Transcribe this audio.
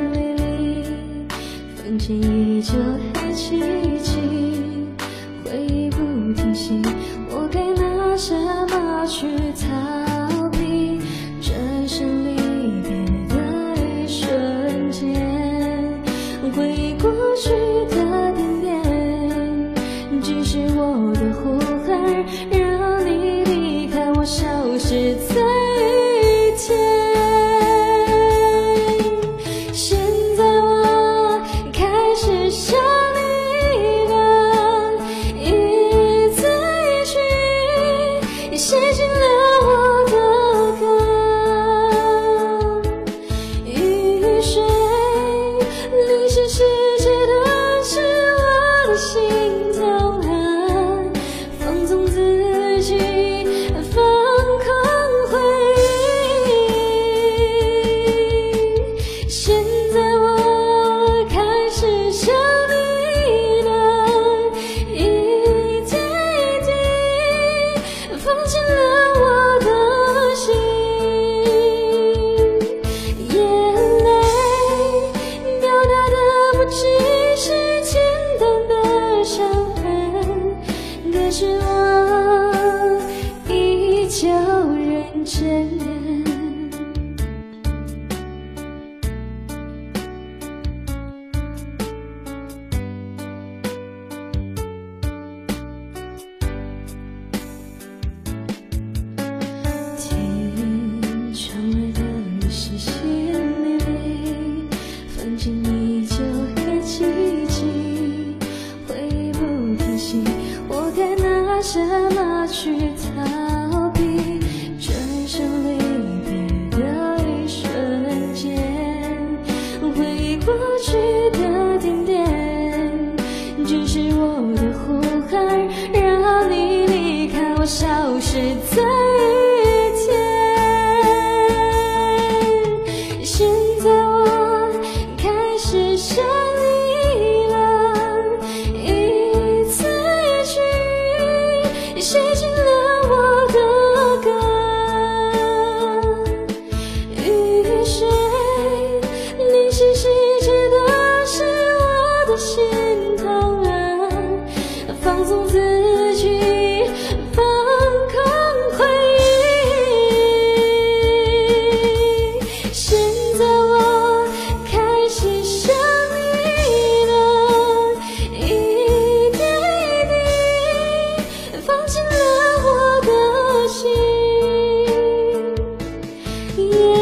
美丽风景依旧黑漆漆，回忆不停息。我该拿什么去逃避？转身离别的一瞬间，回忆过去的点点，只是我的。放进了我的心眼泪表达的不只是简单的伤痕可是我依旧认真真 here.